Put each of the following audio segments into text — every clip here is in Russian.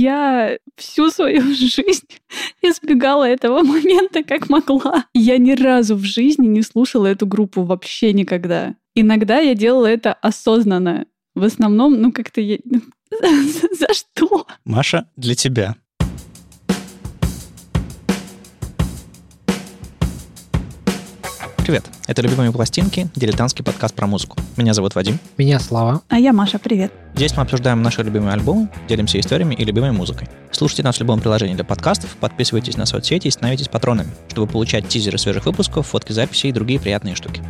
Я всю свою жизнь избегала этого момента как могла. Я ни разу в жизни не слушала эту группу вообще никогда. Иногда я делала это осознанно. В основном, ну как-то я... За что? Маша, для тебя. Привет, это «Любимые пластинки», дилетантский подкаст про музыку. Меня зовут Вадим. Меня Слава. А я Маша, привет. Здесь мы обсуждаем наши любимые альбомы, делимся историями и любимой музыкой. Слушайте нас в любом приложении для подкастов, подписывайтесь на соцсети и становитесь патронами, чтобы получать тизеры свежих выпусков, фотки записей и другие приятные штуки.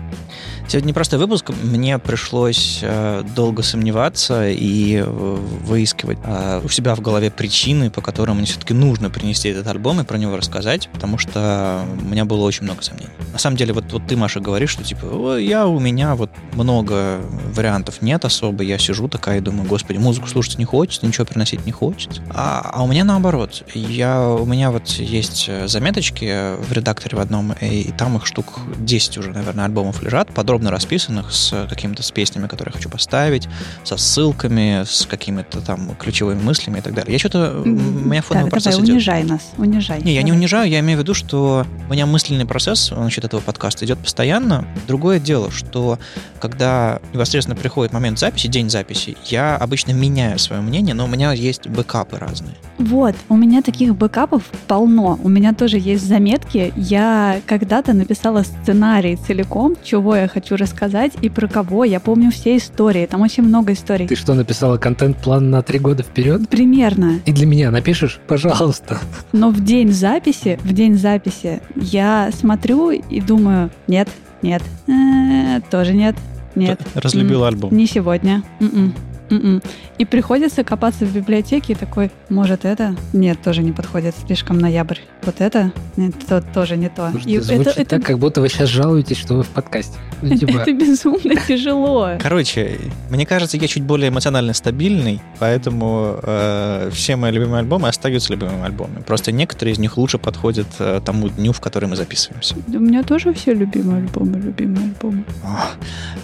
Сегодня непростой выпуск. Мне пришлось э, долго сомневаться и э, выискивать э, у себя в голове причины, по которым мне все-таки нужно принести этот альбом и про него рассказать, потому что у меня было очень много сомнений. На самом деле, вот, вот ты, Маша, говоришь, что типа, я у меня вот много вариантов нет особо, я сижу такая и думаю, господи, музыку слушать не хочется, ничего приносить не хочется. А, а у меня наоборот. Я, у меня вот есть заметочки в редакторе в одном, и, и там их штук 10 уже, наверное, альбомов лежат, подробно подробно расписанных с какими-то с песнями, которые я хочу поставить, со ссылками, с какими-то там ключевыми мыслями и так далее. Я что-то... У меня фоновый так, процесс давай, идет. унижай нас, унижай. Не, я не унижаю, я имею в виду, что у меня мысленный процесс насчет этого подкаста идет постоянно. Другое дело, что когда непосредственно приходит момент записи, день записи, я обычно меняю свое мнение, но у меня есть бэкапы разные. Вот, у меня таких бэкапов полно. У меня тоже есть заметки. Я когда-то написала сценарий целиком, чего я хочу рассказать и про кого. Я помню все истории. Там очень много историй. Ты что, написала контент-план на три года вперед? Примерно. И для меня напишешь? Пожалуйста. Но в день записи, в день записи я смотрю и думаю, нет, нет, э, тоже нет, нет. Разлюбил альбом. Не сегодня. М-м. Mm-mm. И приходится копаться в библиотеке и такой, может это? Нет, тоже не подходит, слишком ноябрь. Вот это? Нет, то тоже не то. Слушайте, и звучит это, так, это... как будто вы сейчас жалуетесь, что вы в подкасте. Ну, типа... Это безумно тяжело. Короче, мне кажется, я чуть более эмоционально стабильный, поэтому э, все мои любимые альбомы остаются любимыми альбомами. Просто некоторые из них лучше подходят э, тому дню, в который мы записываемся. У меня тоже все любимые альбомы, любимые альбомы.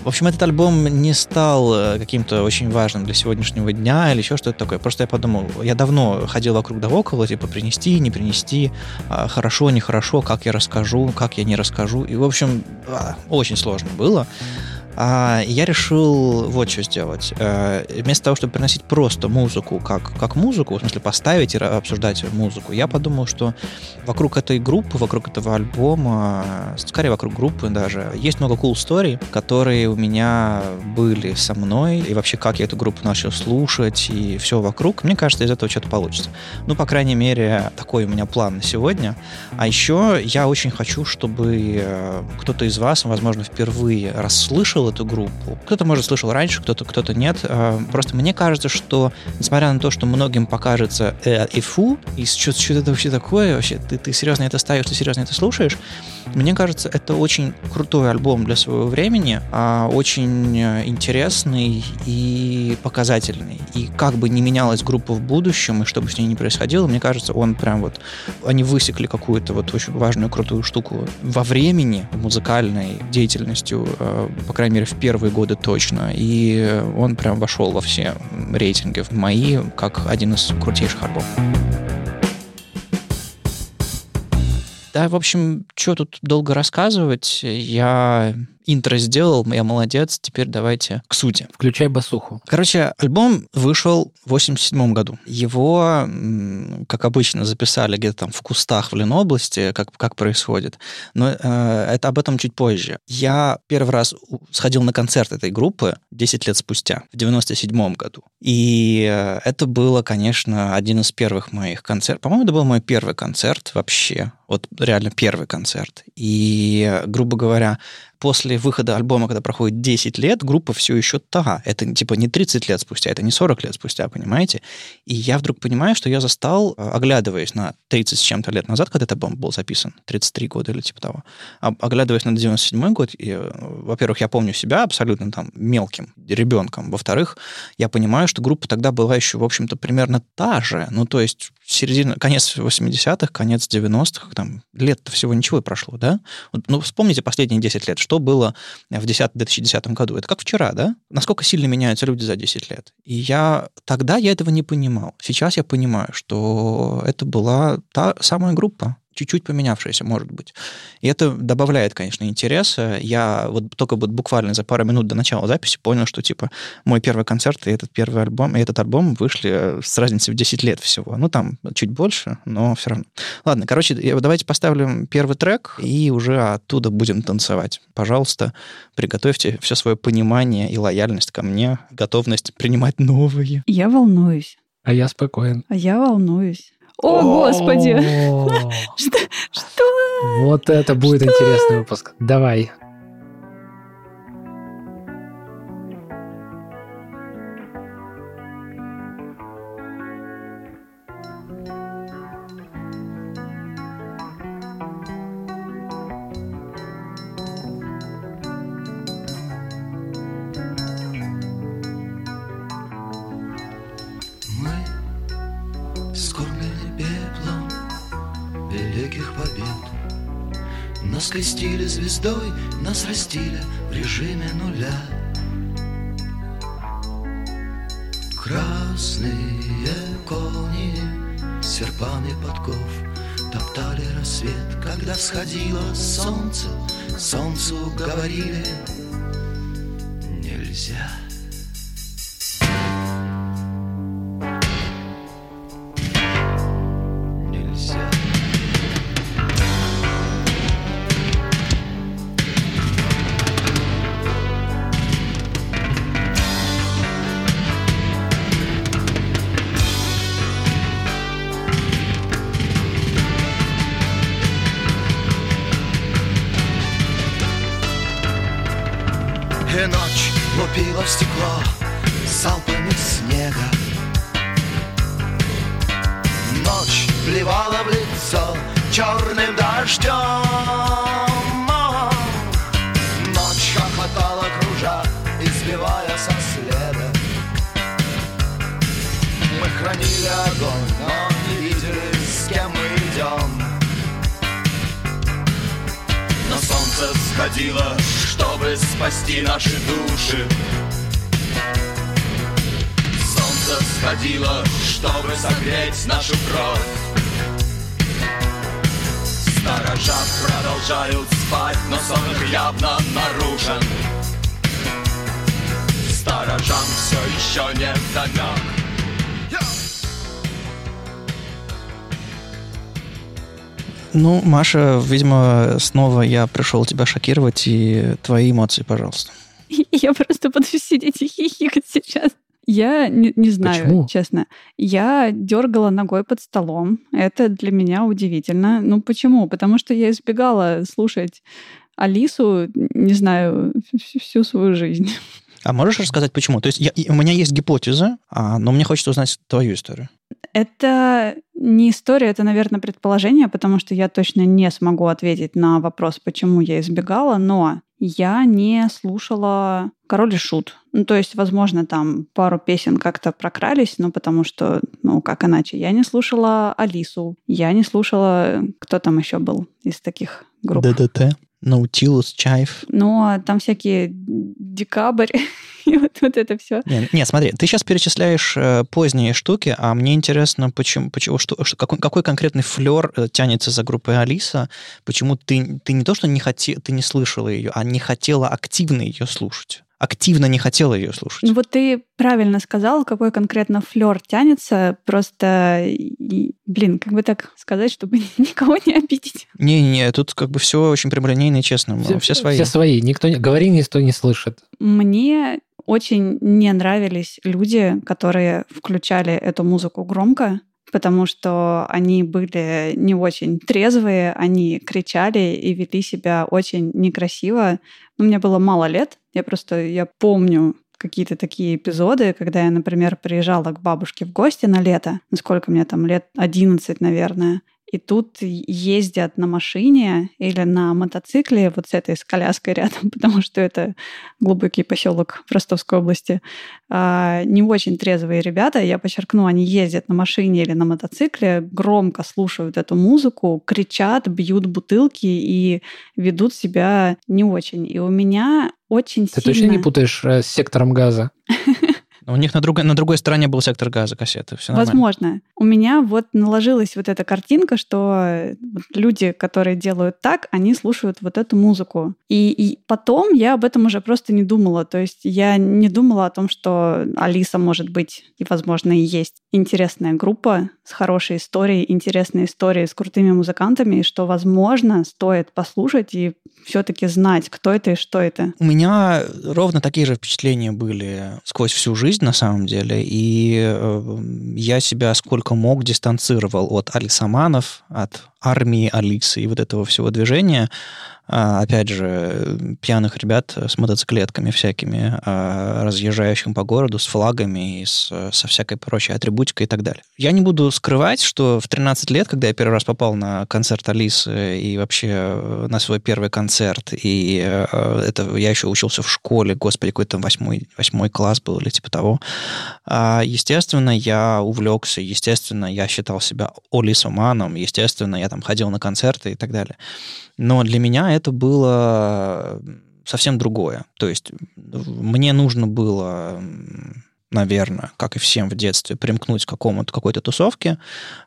В общем, этот альбом не стал э, каким-то очень важным важным для сегодняшнего дня или еще что-то такое. Просто я подумал, я давно ходил вокруг да около, типа принести, не принести, а, хорошо, нехорошо, как я расскажу, как я не расскажу. И, в общем, а, очень сложно было. А я решил вот что сделать. Э, вместо того, чтобы приносить просто музыку как, как музыку, в смысле поставить и обсуждать музыку, я подумал, что вокруг этой группы, вокруг этого альбома, скорее вокруг группы даже, есть много cool story, которые у меня были со мной, и вообще как я эту группу начал слушать, и все вокруг. Мне кажется, из этого что-то получится. Ну, по крайней мере, такой у меня план на сегодня. А еще я очень хочу, чтобы э, кто-то из вас, возможно, впервые расслышал слышал эту группу. Кто-то, может, слышал раньше, кто-то кто-то нет. А, просто мне кажется, что, несмотря на то, что многим покажется э, и фу, и что, что это вообще такое, вообще, ты, ты серьезно это ставишь, ты серьезно это слушаешь, мне кажется, это очень крутой альбом для своего времени, а, очень интересный и показательный. И как бы не менялась группа в будущем, и что бы с ней ни происходило, мне кажется, он прям вот... Они высекли какую-то вот очень важную, крутую штуку во времени, музыкальной деятельностью, э, по крайней мере, в первые годы точно. И он прям вошел во все рейтинги в мои, как один из крутейших альбомов. Да, в общем, что тут долго рассказывать? Я интро сделал, я молодец, теперь давайте к сути. Включай басуху. Короче, альбом вышел в 87 году. Его, как обычно, записали где-то там в кустах в Ленобласти, как, как происходит. Но э, это об этом чуть позже. Я первый раз сходил на концерт этой группы 10 лет спустя, в 97 году. И э, это было, конечно, один из первых моих концертов. По-моему, это был мой первый концерт вообще. Вот реально первый концерт. И, грубо говоря, после выхода альбома, когда проходит 10 лет, группа все еще та. Это типа не 30 лет спустя, это не 40 лет спустя, понимаете? И я вдруг понимаю, что я застал, э, оглядываясь на 30 с чем-то лет назад, когда этот альбом был записан, 33 года или типа того, оглядываясь на 97 год, и, э, во-первых, я помню себя абсолютно там мелким ребенком, во-вторых, я понимаю, что группа тогда была еще, в общем-то, примерно та же, ну, то есть середина, конец 80-х, конец 90-х, там, лет-то всего ничего и прошло, да? Ну, вспомните последние 10 лет, что было в 10, 2010 году. Это как вчера, да? Насколько сильно меняются люди за 10 лет. И я тогда я этого не понимал. Сейчас я понимаю, что это была та самая группа чуть-чуть поменявшаяся, может быть. И это добавляет, конечно, интереса. Я вот только вот буквально за пару минут до начала записи понял, что, типа, мой первый концерт и этот первый альбом, и этот альбом вышли с разницей в 10 лет всего. Ну, там чуть больше, но все равно. Ладно, короче, давайте поставим первый трек, и уже оттуда будем танцевать. Пожалуйста, приготовьте все свое понимание и лояльность ко мне, готовность принимать новые. Я волнуюсь. А я спокоен. А я волнуюсь. О, Господи! Что? Вот это будет интересный выпуск. Давай. Скрестили звездой, нас растили в режиме нуля. Красные кони, серпами подков Топтали рассвет, когда всходило солнце Солнцу говорили нельзя Ну, Маша, видимо, снова я пришел тебя шокировать, и твои эмоции, пожалуйста. Я просто буду сидеть и хихикать сейчас. Я не, не знаю, Почему? честно. Я дергала ногой под столом. Это для меня удивительно. Ну почему? Потому что я избегала слушать Алису, не знаю, всю свою жизнь. А можешь рассказать, почему? То есть я, у меня есть гипотеза, а, но мне хочется узнать твою историю. Это не история, это, наверное, предположение, потому что я точно не смогу ответить на вопрос, почему я избегала, но я не слушала «Король и Шут». Ну, то есть, возможно, там пару песен как-то прокрались, но потому что, ну, как иначе. Я не слушала Алису, я не слушала... Кто там еще был из таких групп? ДДТ. Наутилус, Чайф. Ну, а там всякие декабрь и вот, вот это все. Не, не, смотри, ты сейчас перечисляешь э, поздние штуки, а мне интересно, почему, почему что, что, какой, какой конкретный флер э, тянется за группой Алиса, почему ты, ты не то, что не хоте, ты не слышала ее, а не хотела активно ее слушать активно не хотела ее слушать. Ну вот ты правильно сказал, какой конкретно флер тянется. Просто, блин, как бы так сказать, чтобы никого не обидеть. Не-не, тут как бы все очень прямолинейно и честно. Все, все свои. Все свои. Никто не... Говори, никто не слышит. Мне очень не нравились люди, которые включали эту музыку громко, потому что они были не очень трезвые, они кричали и вели себя очень некрасиво. Но мне было мало лет, я просто я помню какие-то такие эпизоды, когда я, например, приезжала к бабушке в гости на лето, насколько мне там лет 11, наверное, и тут ездят на машине или на мотоцикле вот с этой с коляской рядом, потому что это глубокий поселок в Ростовской области. А, не очень трезвые ребята, я подчеркну, они ездят на машине или на мотоцикле, громко слушают эту музыку, кричат, бьют бутылки и ведут себя не очень. И у меня очень Ты сильно... точно не путаешь э, с сектором газа? У них на другой, на другой стороне был сектор газа кассеты. Все нормально. Возможно. У меня вот наложилась вот эта картинка, что вот люди, которые делают так, они слушают вот эту музыку. И, и потом я об этом уже просто не думала. То есть я не думала о том, что Алиса может быть и, возможно, и есть интересная группа с хорошей историей, интересной историей с крутыми музыкантами, и что, возможно, стоит послушать и все-таки знать, кто это и что это. У меня ровно такие же впечатления были сквозь всю жизнь, на самом деле, и э, я себя сколько мог дистанцировал от Алисаманов, от армии Алисы и вот этого всего движения, а, опять же, пьяных ребят с мотоциклетками всякими, а, разъезжающих по городу с флагами и с, со всякой прочей атрибутикой и так далее. Я не буду скрывать, что в 13 лет, когда я первый раз попал на концерт Алисы и вообще э, на свой первый концерт, и э, это я еще учился в школе, господи, какой-то восьмой, восьмой класс был или типа того, а, естественно, я увлекся, естественно, я считал себя олисоманом, естественно, я там ходил на концерты и так далее. Но для меня это было совсем другое. То есть мне нужно было наверное, как и всем в детстве, примкнуть к какому-то какой-то тусовке.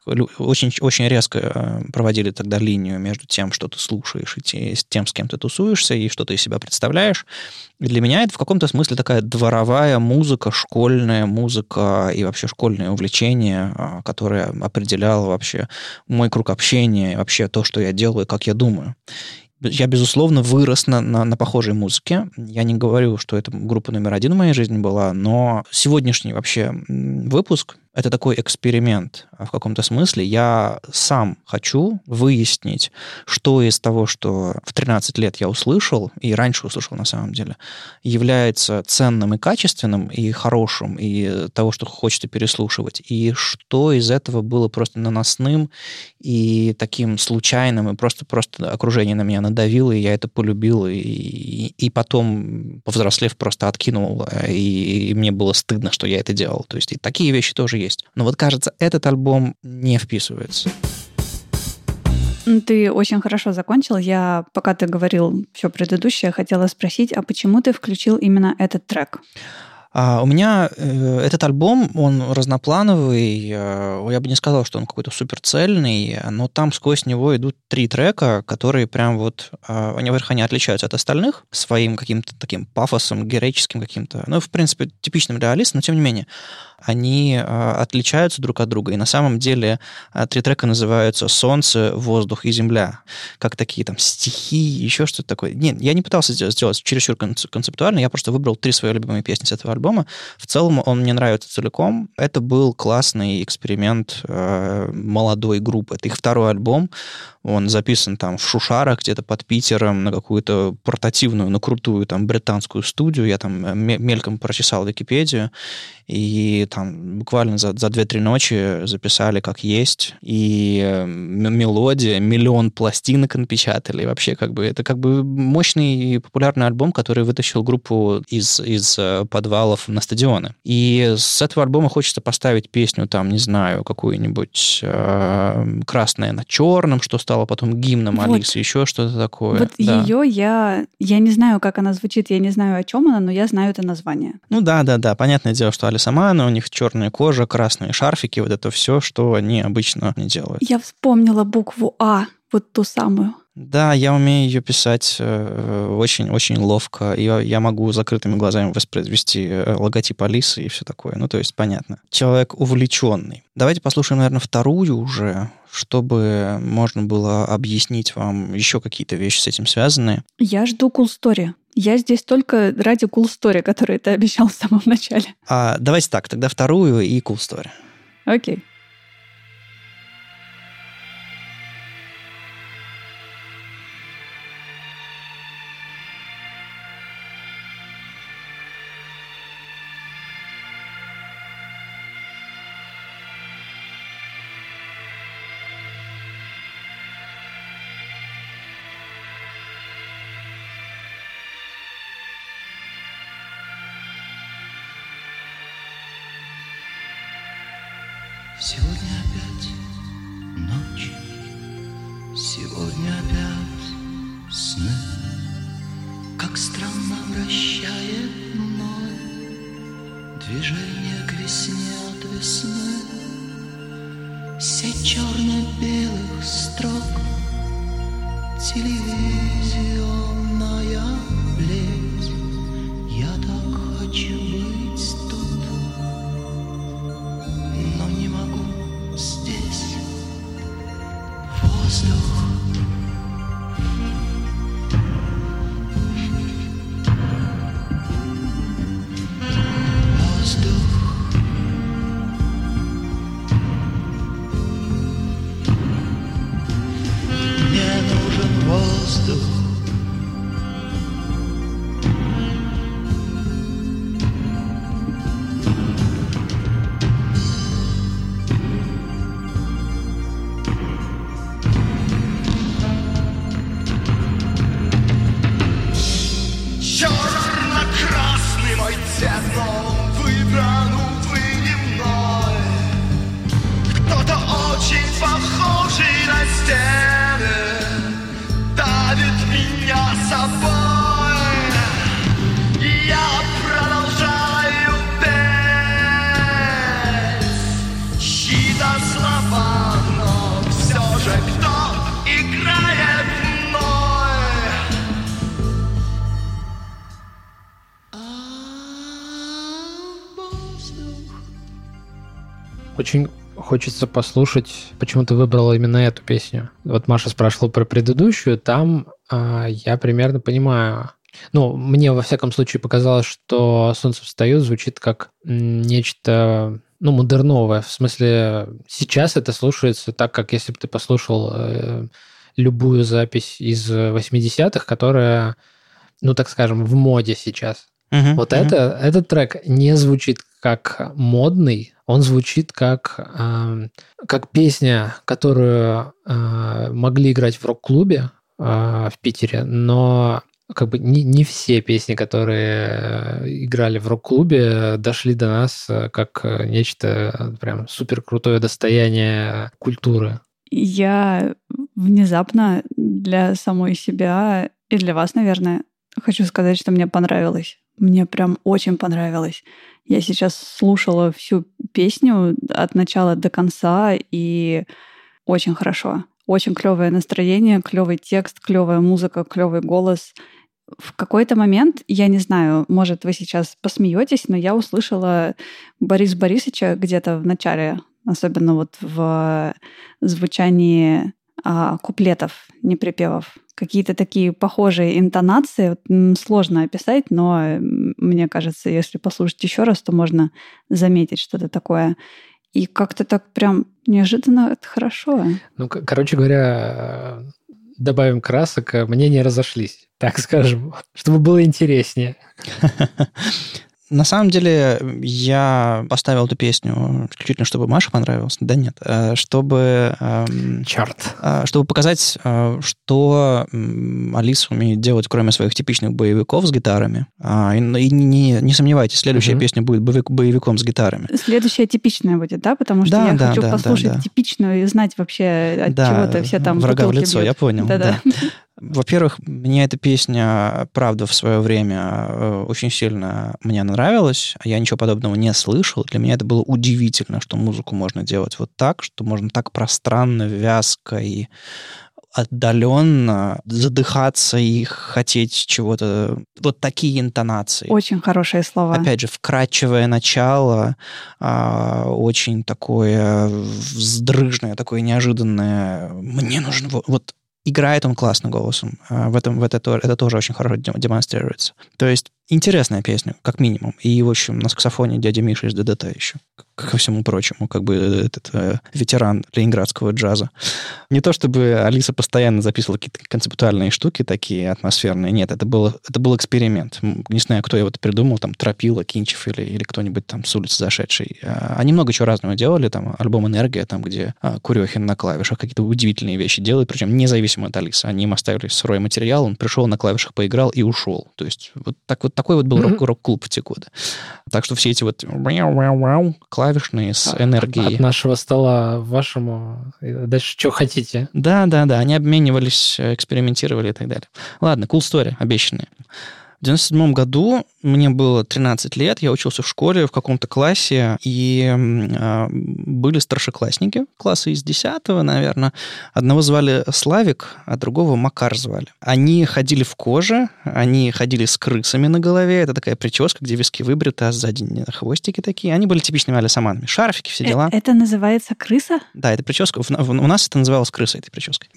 Очень, очень резко э, проводили тогда линию между тем, что ты слушаешь, и тем, с кем ты тусуешься, и что ты из себя представляешь. И для меня это в каком-то смысле такая дворовая музыка, школьная музыка и вообще школьное увлечение, а, которое определяло вообще мой круг общения, вообще то, что я делаю, как я думаю я, безусловно, вырос на, на, на похожей музыке. Я не говорю, что это группа номер один в моей жизни была, но сегодняшний вообще выпуск это такой эксперимент а в каком-то смысле. Я сам хочу выяснить, что из того, что в 13 лет я услышал, и раньше услышал на самом деле, является ценным и качественным, и хорошим, и того, что хочется переслушивать, и что из этого было просто наносным и таким случайным, и просто-просто окружение на меня надавило, и я это полюбил, и, и, и потом, повзрослев, просто откинул, и, и мне было стыдно, что я это делал. То есть и такие вещи тоже есть. Но вот кажется, этот альбом не вписывается. Ты очень хорошо закончил. Я, пока ты говорил все предыдущее, хотела спросить, а почему ты включил именно этот трек? А у меня э, этот альбом, он разноплановый. Э, я бы не сказал, что он какой-то суперцельный, но там сквозь него идут три трека, которые прям вот, э, они, во-первых, они отличаются от остальных своим каким-то таким пафосом, героическим каким-то, ну, в принципе, типичным реалистом, но тем не менее они а, отличаются друг от друга. И на самом деле а, три трека называются «Солнце», «Воздух» и «Земля». Как такие там стихи, еще что-то такое. Нет, я не пытался сделать, чересчур концептуально, я просто выбрал три свои любимые песни с этого альбома. В целом он мне нравится целиком. Это был классный эксперимент э, молодой группы. Это их второй альбом. Он записан там в Шушарах, где-то под Питером, на какую-то портативную, на крутую там британскую студию. Я там э, мельком прочесал Википедию. И там буквально за, за 2-3 ночи записали как есть. И э, мелодия, миллион пластинок напечатали. Вообще как бы это как бы мощный и популярный альбом, который вытащил группу из, из э, подвалов на стадионы. И с этого альбома хочется поставить песню там, не знаю, какую-нибудь э, «Красное на черном», что стало потом гимном вот. Алисы, еще что-то такое. Вот да. ее я... Я не знаю, как она звучит, я не знаю, о чем она, но я знаю это название. Ну да, да, да. Понятное дело, что Алиса сама, но у них черная кожа, красные шарфики, вот это все, что они обычно не делают. Я вспомнила букву А, вот ту самую. Да, я умею ее писать очень-очень э, ловко. Я, я могу закрытыми глазами воспроизвести э, логотип Алисы и все такое. Ну, то есть, понятно. Человек увлеченный. Давайте послушаем, наверное, вторую уже, чтобы можно было объяснить вам еще какие-то вещи с этим связанные. Я жду cool story. Я здесь только ради cool story, который ты обещал в самом начале. А, давайте так, тогда вторую и cool story. Окей. Сегодня хочется послушать, почему ты выбрала именно эту песню. Вот Маша спрашивала про предыдущую, там а, я примерно понимаю. Ну, мне во всяком случае показалось, что «Солнце встает» звучит как нечто, ну, модерновое. В смысле, сейчас это слушается так, как если бы ты послушал э, любую запись из 80-х, которая, ну, так скажем, в моде сейчас. Мгм, Вот мгм. это, этот трек не звучит как модный, он звучит как, эм, как песня, которую э, могли играть в рок-клубе э, в Питере, но как бы не, не все песни, которые э, играли в рок-клубе, дошли до нас э, как э, нечто э, прям супер крутое достояние культуры. Я внезапно для самой себя и для вас, наверное, хочу сказать, что мне понравилось. Мне прям очень понравилось. Я сейчас слушала всю песню от начала до конца, и очень хорошо. Очень клевое настроение, клевый текст, клевая музыка, клевый голос. В какой-то момент, я не знаю, может, вы сейчас посмеетесь, но я услышала Борис Борисовича где-то в начале, особенно вот в звучании а, куплетов, не припевов. Какие-то такие похожие интонации. Вот, Сложно описать, но м, мне кажется, если послушать еще раз, то можно заметить что-то такое. И как-то так прям неожиданно это хорошо. Ну, короче говоря, э, добавим красок, э, мнения разошлись, так скажем, чтобы было интереснее. На самом деле, я поставил эту песню исключительно, чтобы Маше понравилось. Да нет, э, чтобы... эм, Черт. э, Чтобы показать, э, что Алиса умеет делать, кроме своих типичных боевиков с гитарами. А, И и не, не сомневайтесь, следующая Мгм. песня будет боевик- боевиком с гитарами. Следующая типичная будет, да? Потому что Да, я да, хочу да, да, послушать да. типичную и знать вообще, от Да, чего-то все там врага в лицо, бьют. я понял. Да-да. Во-первых, мне эта песня, правда, в свое время э, очень сильно мне нравилась. Я ничего подобного не слышал. Для меня это было удивительно, что музыку можно делать вот так, что можно так пространно, вязко и отдаленно задыхаться и хотеть чего-то. Вот такие интонации. Очень хорошие слова. Опять же, вкрадчивое начало, а, очень такое вздрыжное, такое неожиданное. Мне нужно... во- Вот играет он классно голосом. А, В этом в это, то- это тоже очень хорошо дем- демонстрируется. То есть интересная песня, как минимум. И, в общем, на саксофоне дядя Миша из ДДТ еще. Ко всему прочему, как бы этот э, ветеран ленинградского джаза. Не то чтобы Алиса постоянно записывала какие-то концептуальные штуки такие атмосферные. Нет, это, было, это был эксперимент. Не знаю, кто его это придумал, там, Тропила, Кинчев или, или кто-нибудь там с улицы зашедший. А, Они много чего разного делали, там, альбом «Энергия», там, где а, Курехин на клавишах какие-то удивительные вещи делает, причем независимо от Алисы. Они им оставили сырой материал, он пришел на клавишах, поиграл и ушел. То есть вот так вот такой вот был рок- рок-клуб в те годы. Так что все эти вот клавишные с энергией. От нашего стола вашему. Дальше что хотите. Да, да, да, они обменивались, э, экспериментировали и так далее. Ладно, cool story, обещанные. В 97 году мне было 13 лет, я учился в школе в каком-то классе, и а, были старшеклассники, класса из 10 наверное. Одного звали Славик, а другого Макар звали. Они ходили в коже, они ходили с крысами на голове, это такая прическа, где виски выбриты, а сзади хвостики такие. Они были типичными алисаманами. Шарфики, все дела. Э, Это называется крыса? Да, это прическа. В- в- У нас это называлось крыса этой прической.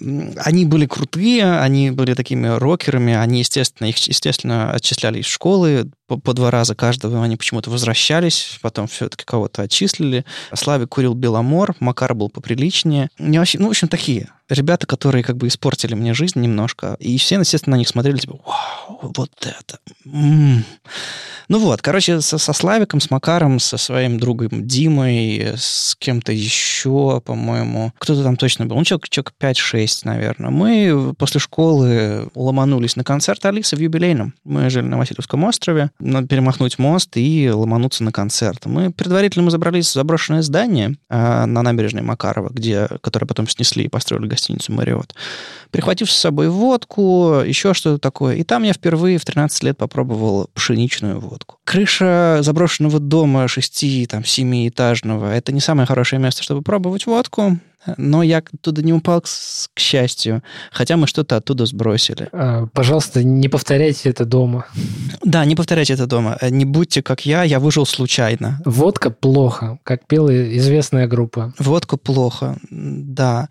Они были крутые, они были такими рокерами, они, естественно, их, естественно, отчисляли из школы по, два раза каждого, они почему-то возвращались, потом все-таки кого-то отчислили. Славик курил Беломор, Макар был поприличнее. Не вообще, ну, в общем, такие ребята, которые как бы испортили мне жизнь немножко. И все, естественно, на них смотрели, типа, вау, вот это. м». Ну вот, короче, со, со Славиком, с Макаром, со своим другом Димой, с кем-то еще, по-моему, кто-то там точно был, ну, человек, человек 5-6, наверное. Мы после школы ломанулись на концерт Алисы в юбилейном. Мы жили на Васильевском острове. Перемахнуть мост и ломануться на концерт. Мы предварительно мы забрались в заброшенное здание а, на набережной Макарова, где, которое потом снесли и построили гостиницу «Мариот». Прихватив с собой водку, еще что-то такое. И там я впервые в 13 лет попробовал пшеничную водку. Крыша заброшенного дома 6-7-этажного – это не самое хорошее место, чтобы пробовать водку. Но я оттуда не упал, к, к счастью. Хотя мы что-то оттуда сбросили. А, Пожалуйста, не повторяйте это дома. Да, не повторяйте это дома. Э, Не будьте как я, я выжил случайно. Водка плохо, как пела известная группа. Водку плохо, да.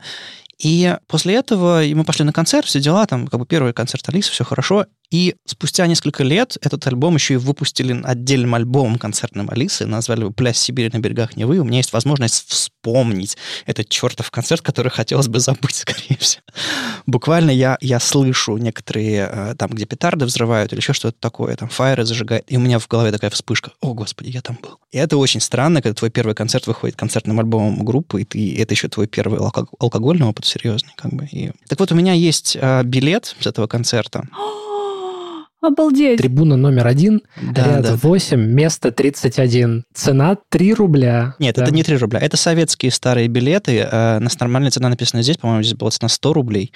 И после этого мы пошли на концерт, все дела, там как бы первый концерт Алисы, все хорошо. И спустя несколько лет этот альбом еще и выпустили отдельным альбомом концертным Алисы, назвали его «Пляс Сибири на берегах Невы». У меня есть возможность вспомнить этот чертов концерт, который хотелось бы забыть, скорее всего. Буквально я, я слышу некоторые, э, там, где петарды взрывают или еще что-то такое, там, фаеры зажигают, и у меня в голове такая вспышка. О, господи, я там был. И это очень странно, когда твой первый концерт выходит концертным альбомом группы, и ты, это еще твой первый алко- алкогольный опыт серьезный. Как бы. И... Так вот, у меня есть э, билет с этого концерта. Обалдеть. Трибуна номер один, Да, ряд да. 8, место 31. Цена 3 рубля. Нет, Да. это не 3 рубля. Это советские старые билеты. Э, на нормальная цена написана здесь. По-моему, здесь была цена 100 рублей.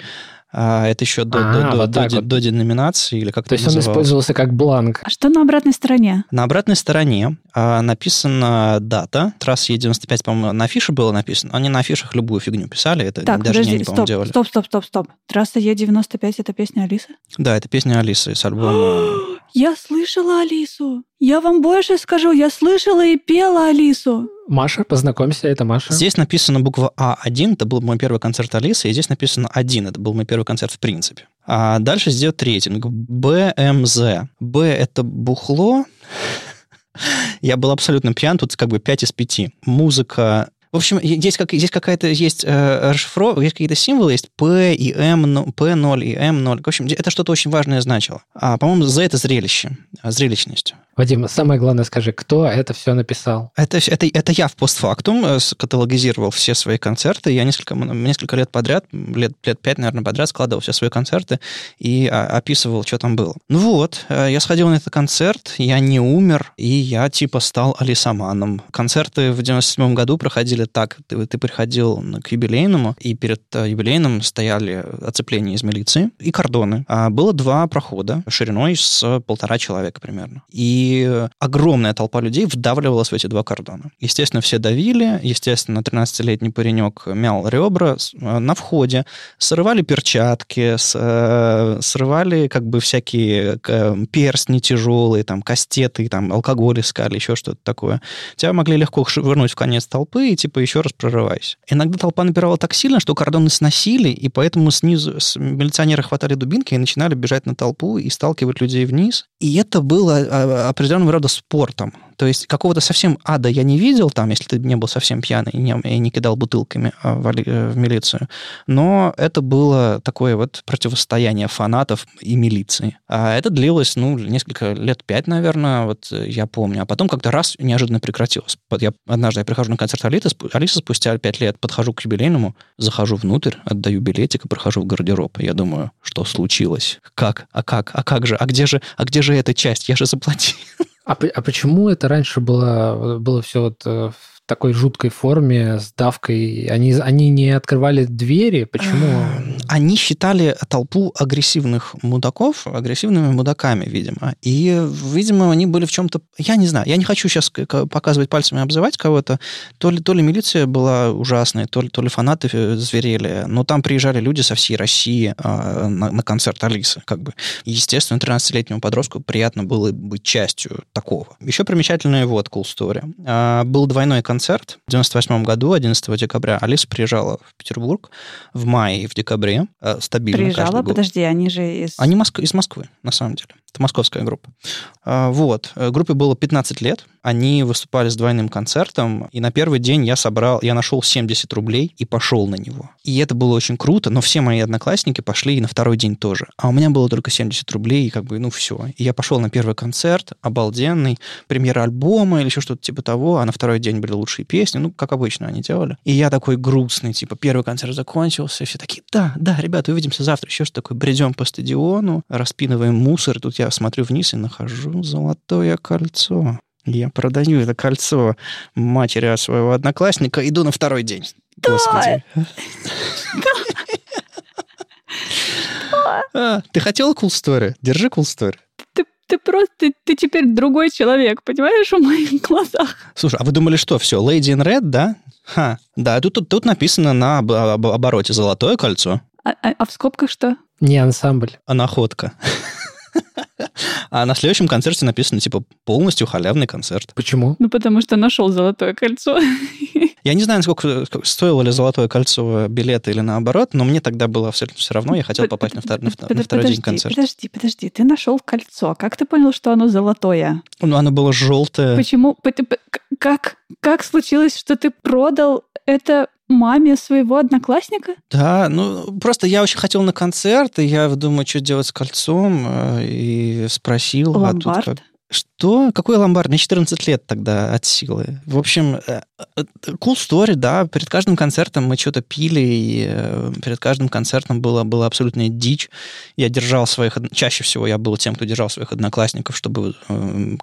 А, это еще до, А, до, до, вот до вот. до деноминации, или как То есть он использовался как бланк. А что на обратной стороне? На обратной стороне а, написана дата. Трасса Е95, по-моему, на афише было написано. Они на афишах любую фигню писали. Это Так, даже подожди, не они, стоп, делали. стоп, стоп, стоп, стоп. Трасса Е95 это песня Алисы? Да, это песня Алисы с альбома. Я слышала Алису. Я вам больше скажу, я слышала и пела Алису. Маша, познакомься, это Маша. Здесь написана буква А1, это был мой первый концерт Алисы, и здесь написано 1, это был мой первый концерт в принципе. А дальше идет рейтинг. БМЗ. Б – это бухло. Я был абсолютно пьян, тут как бы 5 из 5. Музыка в общем, е- здесь, как, здесь какая-то есть э, расшифровка, есть какие-то символы, есть P и M, но- P0 и M0. В общем, это что-то очень важное значило. А, по-моему, Z это зрелище, а, зрелищность. Вадим, самое главное скажи, кто это все написал? Это, это, это я в постфактум э, каталогизировал все свои концерты. Я несколько, несколько лет подряд, лет, лет пять, наверное, подряд складывал все свои концерты и а, описывал, что там было. Ну вот, э, я сходил на этот концерт, я не умер, и я типа стал алисаманом. Концерты в 97 году проходили так. Ты, ты приходил к юбилейному, и перед э, юбилейным стояли оцепления из милиции и кордоны. А было два прохода шириной с полтора человека примерно. И огромная толпа людей вдавливалась в эти два кордона. Естественно, все давили, естественно, 13-летний паренек мял ребра э, на входе, срывали перчатки, э, срывали как бы всякие э, перстни тяжелые, там, кастеты, там, алкоголь искали, еще что-то такое. Тебя могли легко швырнуть в конец толпы и, типа, еще раз прорывайся. Иногда толпа напирала так сильно, что кордоны сносили, и поэтому снизу с- милиционеры хватали дубинки и начинали бежать на толпу и сталкивать людей вниз. И это было определенного рода спортом. То есть какого-то совсем ада я не видел там, если ты не был совсем пьяный и не, и не кидал бутылками а, в, э, в милицию. Но это было такое вот противостояние фанатов и милиции. А это длилось, ну, несколько лет, пять, наверное, вот я помню. А потом как-то раз неожиданно прекратилось. Я, однажды я прихожу на концерт Алисы, Алисы спустя пять лет, подхожу к юбилейному, захожу внутрь, отдаю билетик и прохожу в гардероб. Я думаю, что случилось? Как? А как? А как же? А где же? А где же эта часть? Я же заплатил. А, а почему это раньше было, было все вот э, такой жуткой форме с давкой? Они, они не открывали двери? Почему? Они считали толпу агрессивных мудаков агрессивными мудаками, видимо. И, видимо, они были в чем-то... Я не знаю, я не хочу сейчас показывать пальцами обзывать кого-то. То ли, то ли милиция была ужасной, то ли, то ли фанаты э, зверели. Но там приезжали люди со всей России э, на, на концерт Алисы. Как бы. Естественно, 13-летнему подростку приятно было быть частью такого. Еще примечательная вот cool story. Э, был двойной концерт концерт в 98 году, 11 декабря. Алиса приезжала в Петербург в мае и в декабре э, стабильно Приезжала? Подожди, они же из... Они Моск... из Москвы, на самом деле. Это московская группа. А, вот. Э, группе было 15 лет. Они выступали с двойным концертом. И на первый день я собрал, я нашел 70 рублей и пошел на него. И это было очень круто, но все мои одноклассники пошли и на второй день тоже. А у меня было только 70 рублей, и как бы, ну, все. И я пошел на первый концерт, обалденный, премьера альбома или еще что-то типа того, а на второй день были лучшие песни, ну, как обычно они делали. И я такой грустный, типа, первый концерт закончился, все такие, да, да, ребята, увидимся завтра. Еще что такое, бредем по стадиону, распинываем мусор, тут я я смотрю вниз и нахожу золотое кольцо. Я продаю это кольцо матери своего одноклассника, иду на второй день. Господи. А, ты хотела cool story? Держи cool story. Ты, ты просто, ты, ты теперь другой человек, понимаешь, в моих глазах. Слушай, а вы думали, что все, Lady in Red, да? Ха, да, тут, тут, тут написано на об, об, обороте золотое кольцо. А, а, а в скобках что? Не ансамбль. А находка. А на следующем концерте написано, типа, полностью халявный концерт. Почему? Ну, потому что нашел золотое кольцо. Я не знаю, сколько стоило ли золотое кольцо билета или наоборот, но мне тогда было абсолютно все равно. Я хотел попасть на, втор... на, втор... на второй день концерта. Подожди, подожди. Ты нашел кольцо. Как ты понял, что оно золотое? Ну, оно было желтое. Почему? Как, как случилось, что ты продал это маме своего одноклассника? Да, ну просто я очень хотел на концерт, и я думаю, что делать с кольцом, э, и спросил. Ломбард? А тут как... Что? Какой ломбард? Мне 14 лет тогда от силы. В общем, э, э, cool story, да. Перед каждым концертом мы что-то пили, и э, перед каждым концертом была, была абсолютная дичь. Я держал своих... Чаще всего я был тем, кто держал своих одноклассников, чтобы,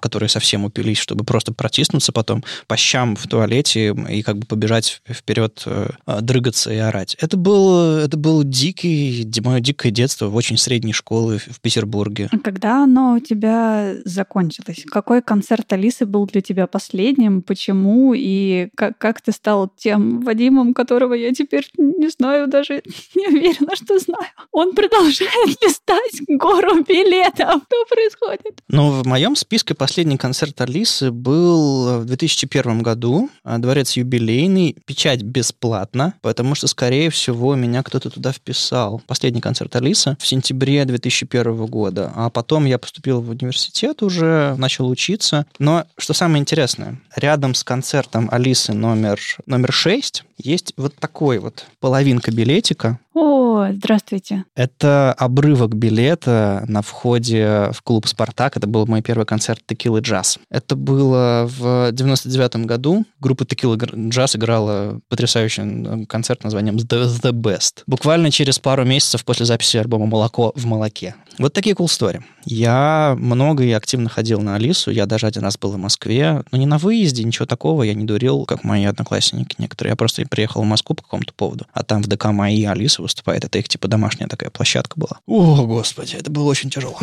которые совсем упились, чтобы просто протиснуться потом по щам в туалете и как бы побежать вперед, дрыгаться и орать. Это был, это был дикий, мое дикое детство в очень средней школе в Петербурге. А когда оно у тебя закончилось? Закончилось? Какой концерт Алисы был для тебя последним? Почему? И как, как ты стал тем Вадимом, которого я теперь не знаю, даже не уверена, что знаю? Он продолжает листать гору билетов. Что происходит? Ну, в моем списке последний концерт Алисы был в 2001 году. Дворец юбилейный. Печать бесплатно, потому что, скорее всего, меня кто-то туда вписал. Последний концерт Алисы в сентябре 2001 года. А потом я поступил в университет уже, начал учиться. Но что самое интересное, рядом с концертом Алисы номер, номер 6 есть вот такой вот половинка билетика. О, здравствуйте. Это обрывок билета на входе в клуб «Спартак». Это был мой первый концерт «Текилы джаз». Это было в 99 году. Группа «Текилы джаз» играла потрясающий концерт названием «The, The Best». Буквально через пару месяцев после записи альбома «Молоко в молоке». Вот такие cool story. Я много и активно ходил на Алису. Я даже один раз был в Москве. Но не на выезде, ничего такого. Я не дурил, как мои одноклассники некоторые. Я просто приехал в Москву по какому-то поводу. А там в ДК мои Алиса выступает. Это их типа домашняя такая площадка была. О, господи, это было очень тяжело.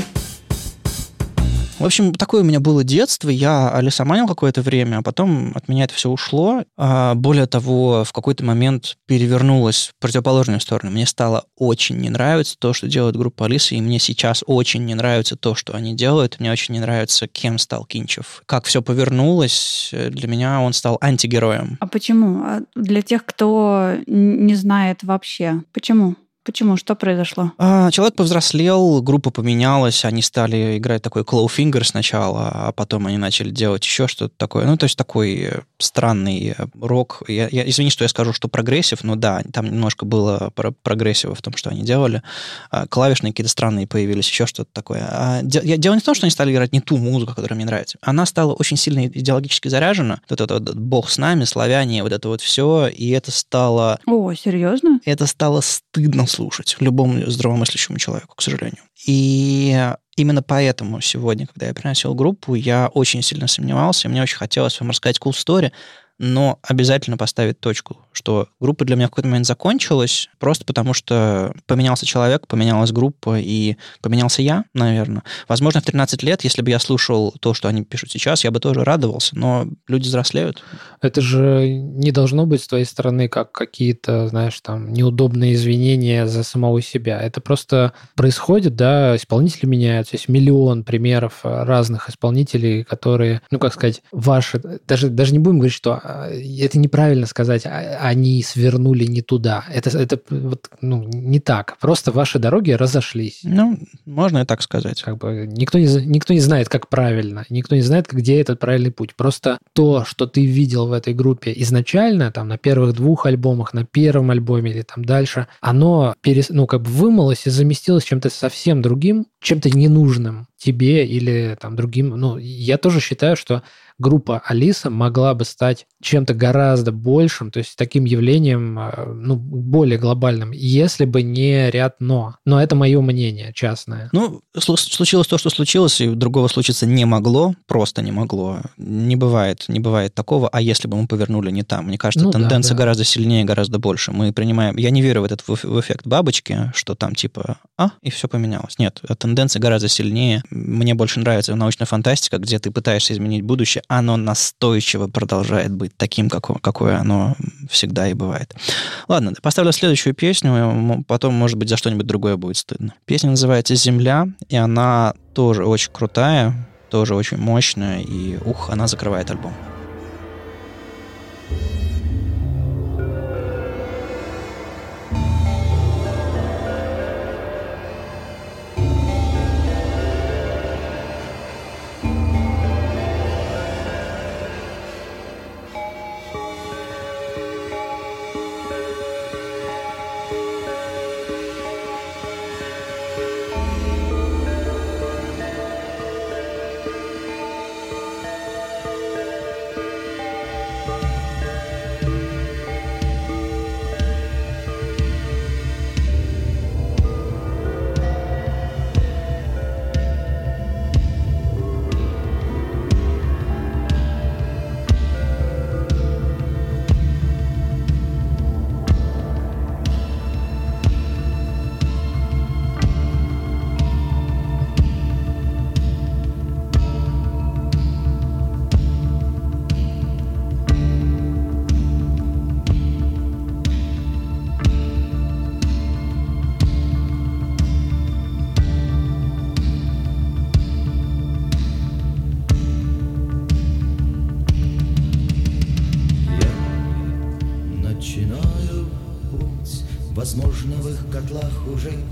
В общем, такое у меня было детство. Я алисоманил какое-то время, а потом от меня это все ушло. А более того, в какой-то момент перевернулось в противоположную сторону. Мне стало очень не нравиться то, что делает группа Алисы, и мне сейчас очень не нравится то, что они делают. Мне очень не нравится, кем стал Кинчев. Как все повернулось, для меня он стал антигероем. А почему? А для тех, кто не знает вообще, почему? Почему? Что произошло? А, человек повзрослел, группа поменялась, они стали играть такой Clawfinger сначала, а потом они начали делать еще что-то такое. Ну, то есть такой э, странный э, рок. Я, я, извини, что я скажу, что progressive, но да, там немножко было про прогрессива в том, что они делали. А, клавишные какие-то странные появились, еще что-то такое. А, де, дело не в том, что они стали играть не ту музыку, которая мне нравится. Она стала очень сильно идеологически заряжена. Вот это вот «Бог с нами», «Славяне», вот это вот все. И это стало... О, серьезно? Это стало стыдно слушать любому здравомыслящему человеку, к сожалению. И именно поэтому сегодня, когда я приносил группу, я очень сильно сомневался, и мне очень хотелось вам рассказать cool story, но обязательно поставить точку, что группа для меня в какой-то момент закончилась, просто потому что поменялся человек, поменялась группа и поменялся я, наверное. Возможно, в 13 лет, если бы я слушал то, что они пишут сейчас, я бы тоже радовался, но люди взрослеют. Это же не должно быть с твоей стороны как какие-то, знаешь, там, неудобные извинения за самого себя. Это просто происходит, да, исполнители меняются. Есть миллион примеров разных исполнителей, которые, ну, как сказать, ваши, даже, даже не будем говорить, что это неправильно сказать, а, они свернули не туда. Это, это вот, ну, не так. Просто ваши дороги разошлись. Ну, можно и так сказать. Как бы никто не, никто не знает, как правильно. Никто не знает, где этот правильный путь. Просто то, что ты видел в этой группе изначально, там, на первых двух альбомах, на первом альбоме или там дальше, оно перес, ну, как бы вымылось и заместилось чем-то совсем другим, чем-то ненужным тебе или там другим. Ну, я тоже считаю, что группа Алиса могла бы стать чем-то гораздо большим, то есть таким явлением, а, ну, более глобальным, если бы не ряд «но». Но это мое мнение частное. Ну, случилось то, что случилось, и другого случиться не могло, просто не могло. Не бывает, не бывает такого, а если бы мы повернули не там? Мне кажется, ну, тенденция да, да. гораздо сильнее, гораздо больше. Мы принимаем... Я не верю в этот в эффект бабочки, что там типа «а», и все поменялось. Нет, тенденция гораздо сильнее. Мне больше нравится научная фантастика, где ты пытаешься изменить будущее, оно настойчиво продолжает быть таким, какое, какое оно всегда и бывает. Ладно, поставлю следующую песню, потом, может быть, за что-нибудь другое будет стыдно. Песня называется «Земля», и она тоже очень крутая, тоже очень мощная, и ух, она закрывает альбом.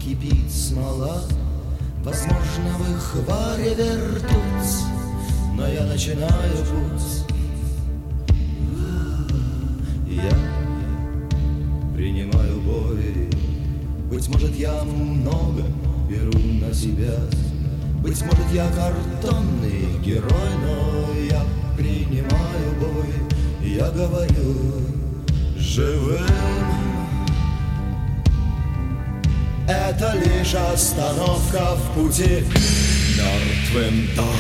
кипит смола, Возможно, в их варе вертуть, Но я начинаю путь. Я принимаю бой. Быть может, я много беру на себя, Быть может, я картонный герой, Но я принимаю бой, я говорю живым пути мертвым дом.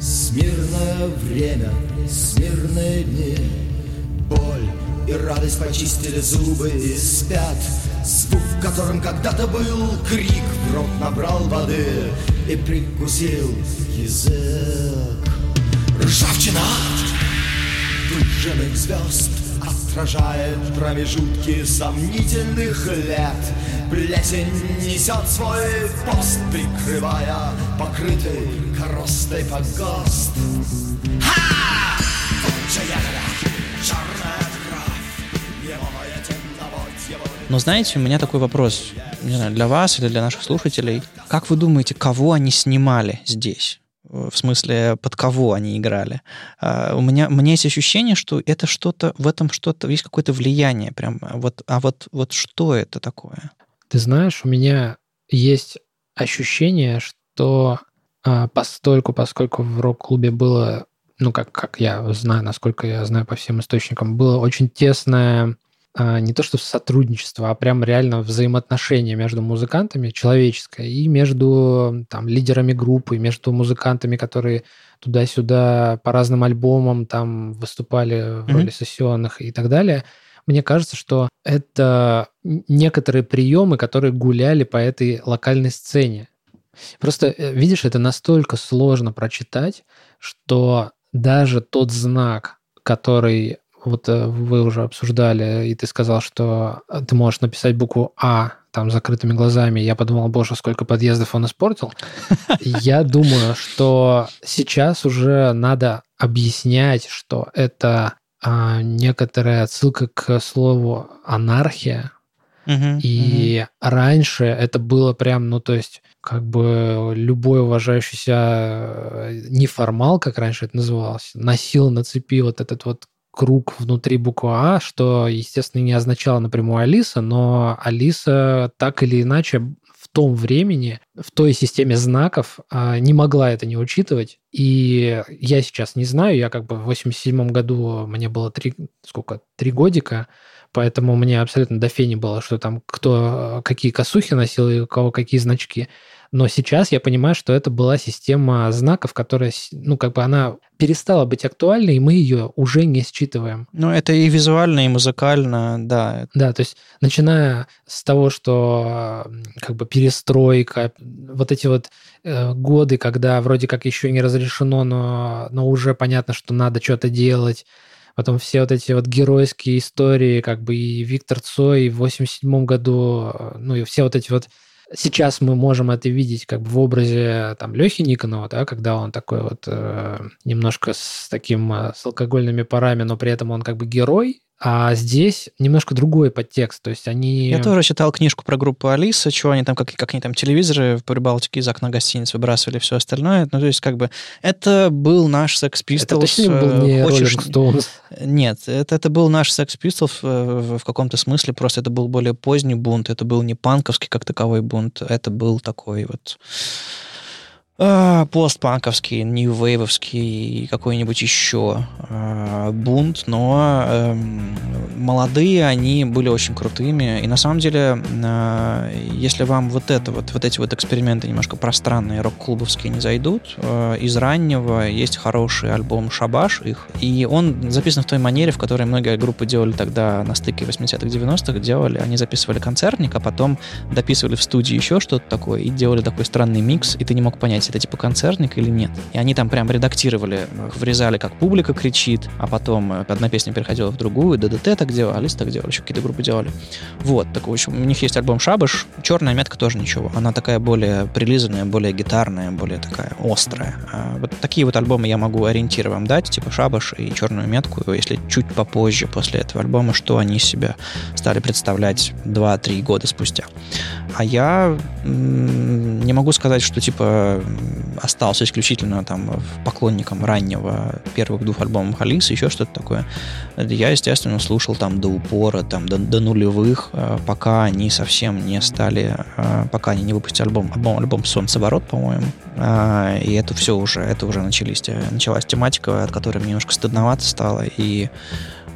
Смирное время, смирные дни, боль и радость почистили зубы и спят. Звук, в котором когда-то был крик, в рот набрал воды и прикусил язык. Ржавчина выжженных звезд Отражает промежутки сомнительных лет Плесень несет свой пост, прикрывая покрытый коростой погост но знаете, у меня такой вопрос, не знаю, для вас или для наших слушателей. Как вы думаете, кого они снимали здесь? В смысле, под кого они играли. А, у меня, у меня есть ощущение, что это что-то, в этом что-то, есть какое-то влияние прям. Вот, а вот, вот что это такое? Ты знаешь, у меня есть ощущение, что а, постольку, поскольку в рок-клубе было, ну, как, как я знаю, насколько я знаю по всем источникам, было очень тесное а, не то что сотрудничество, а прям реально взаимоотношения между музыкантами, человеческое, и между там, лидерами группы, между музыкантами, которые туда-сюда по разным альбомам там выступали в роли mm-hmm. сессионных и так далее. Мне кажется, что это некоторые приемы, которые гуляли по этой локальной сцене. Просто, э, видишь, это настолько сложно прочитать, что даже тот знак, который вот э, вы уже обсуждали, и ты сказал, что э, ты можешь написать букву А там закрытыми глазами. Я подумал, боже, сколько подъездов он испортил. Я думаю, что сейчас уже надо объяснять, что это а, некоторая отсылка к слову анархия. и раньше это было прям, ну то есть как бы любой уважающийся э, неформал, как раньше это называлось, носил на цепи вот этот вот круг внутри буквы А, что, естественно, не означало напрямую Алиса, но Алиса так или иначе в том времени, в той системе знаков а, не могла это не учитывать. И я сейчас не знаю, я как бы в 87 году, мне было три, сколько, три годика, поэтому мне абсолютно до фени было, что там кто какие косухи носил и у кого какие значки. Но сейчас я понимаю, что это была система знаков, которая, ну, как бы она перестала быть актуальной, и мы ее уже не считываем. Ну, это и визуально, и музыкально, да. Да, то есть начиная с того, что как бы перестройка, вот эти вот э, годы, когда вроде как еще не разрешено, но, но уже понятно, что надо что-то делать, Потом все вот эти вот геройские истории, как бы и Виктор Цой в 87 году, э, ну и все вот эти вот Сейчас мы можем это видеть как бы в образе там Лехи Никонова, да, когда он такой вот э, немножко с таким э, с алкогольными парами, но при этом он как бы герой, а здесь немножко другой подтекст. То есть они... Я тоже читал книжку про группу Алиса, чего они там, как, как они там телевизоры в Прибалтике из окна гостиниц выбрасывали все остальное. Ну, то есть, как бы, это был наш Sex Pistols. Это был не Хочешь... Stones? Нет, это, это был наш Sex Pistols в, в каком-то смысле, просто это был более поздний бунт, это был не панковский как таковой бунт, это был такой вот а, постпанковский, нью-вейвовский и какой-нибудь еще э, бунт, но э, молодые они были очень крутыми. И на самом деле, э, если вам вот это вот, вот эти вот эксперименты немножко пространные, рок-клубовские не зайдут, э, из раннего есть хороший альбом «Шабаш» их, и он записан в той манере, в которой многие группы делали тогда на стыке 80-х, 90-х, делали, они записывали концертник, а потом дописывали в студии еще что-то такое и делали такой странный микс, и ты не мог понять, это типа концертник или нет. И они там прям редактировали, врезали, как публика кричит, а потом э, одна песня переходила в другую, ДДТ так делал, Алис так делал, еще какие-то группы делали. Вот, так в общем, у них есть альбом Шабаш, черная метка тоже ничего. Она такая более прилизанная, более гитарная, более такая острая. А вот такие вот альбомы я могу ориентир вам дать, типа Шабаш и черную метку, если чуть попозже после этого альбома, что они себя стали представлять 2-3 года спустя. А я не могу сказать, что типа остался исключительно там поклонником раннего первых двух альбомов Алисы, еще что-то такое. Я, естественно, слушал там до упора, там до, до нулевых, э, пока они совсем не стали, э, пока они не выпустили альбом, альбом, альбом «Солнцеворот», по-моему. А, и это все уже, это уже начались, началась тематика, от которой мне немножко стыдновато стало, и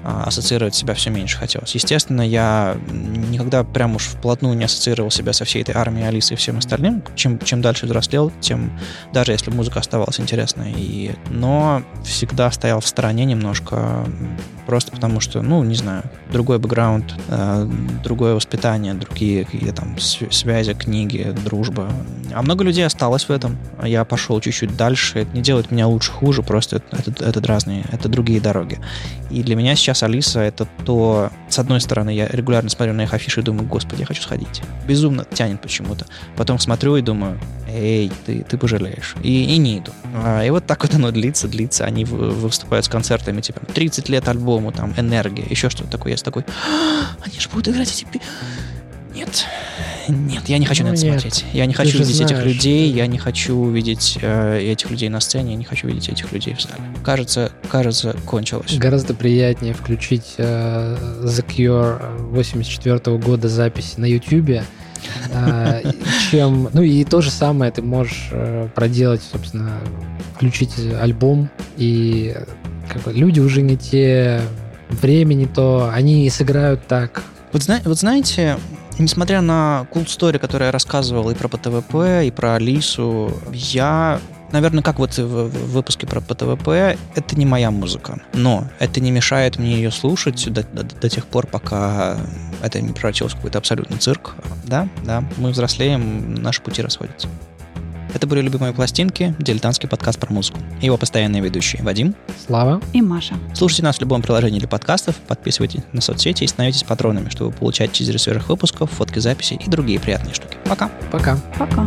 ассоциировать себя все меньше хотелось. Естественно, я никогда прям уж вплотную не ассоциировал себя со всей этой армией Алисы и всем остальным. Чем, чем дальше взрослел, тем даже если музыка оставалась интересной. И, но всегда стоял в стороне немножко, просто потому что, ну, не знаю, другой бэкграунд, э, другое воспитание, другие какие-то там связи, книги, дружба. А много людей осталось в этом. Я пошел чуть-чуть дальше. Это не делает меня лучше, хуже, просто это, это, это разные, это другие дороги. И для меня сейчас Алиса это то... С одной стороны, я регулярно смотрю на их афиши и думаю, господи, я хочу сходить. Безумно тянет почему-то. Потом смотрю и думаю, эй, ты, ты пожалеешь. И, и не иду. А, и вот так вот оно длится, длится. Они выступают с концертами, типа, 30 лет альбому, там, энергия, еще что-то такое. Я такой, «А, они же будут играть эти... Нет, нет, я не хочу ну, на это нет. смотреть. Я не хочу видеть знаешь. этих людей, я не хочу видеть э, этих людей на сцене, я не хочу видеть этих людей в зале. Кажется, кажется, кончилось. Гораздо приятнее включить э, The Cure 84 года запись на YouTube, э, чем... Ну и то же самое ты можешь э, проделать, собственно, включить альбом, и как бы, люди уже не те, времени то, они сыграют так. Вот, зна- вот знаете, Несмотря на cool story, которую я рассказывал и про ПТВП, и про Алису, я наверное, как вот в, выпуске про ПТВП, это не моя музыка. Но это не мешает мне ее слушать до, до, до тех пор, пока это не превратилось в какой-то абсолютный цирк. Да, да, мы взрослеем, наши пути расходятся. Это были «Любимые пластинки», дилетантский подкаст про музыку. Его постоянные ведущие Вадим, Слава и Маша. Слушайте нас в любом приложении для подкастов, подписывайтесь на соцсети и становитесь патронами, чтобы получать тизеры свежих выпусков, фотки записей и другие приятные штуки. Пока. Пока. Пока.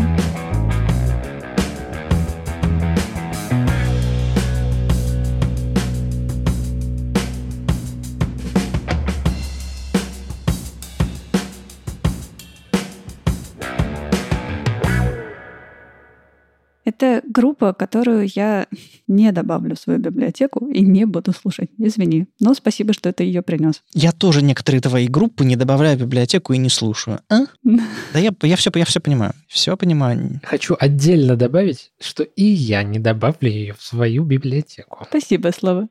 Это группа, которую я не добавлю в свою библиотеку и не буду слушать. Извини. Но спасибо, что ты ее принес. Я тоже некоторые твои группы не добавляю в библиотеку и не слушаю. А? Да я, я, все, я все понимаю. Все понимаю. Хочу отдельно добавить, что и я не добавлю ее в свою библиотеку. Спасибо, Слава.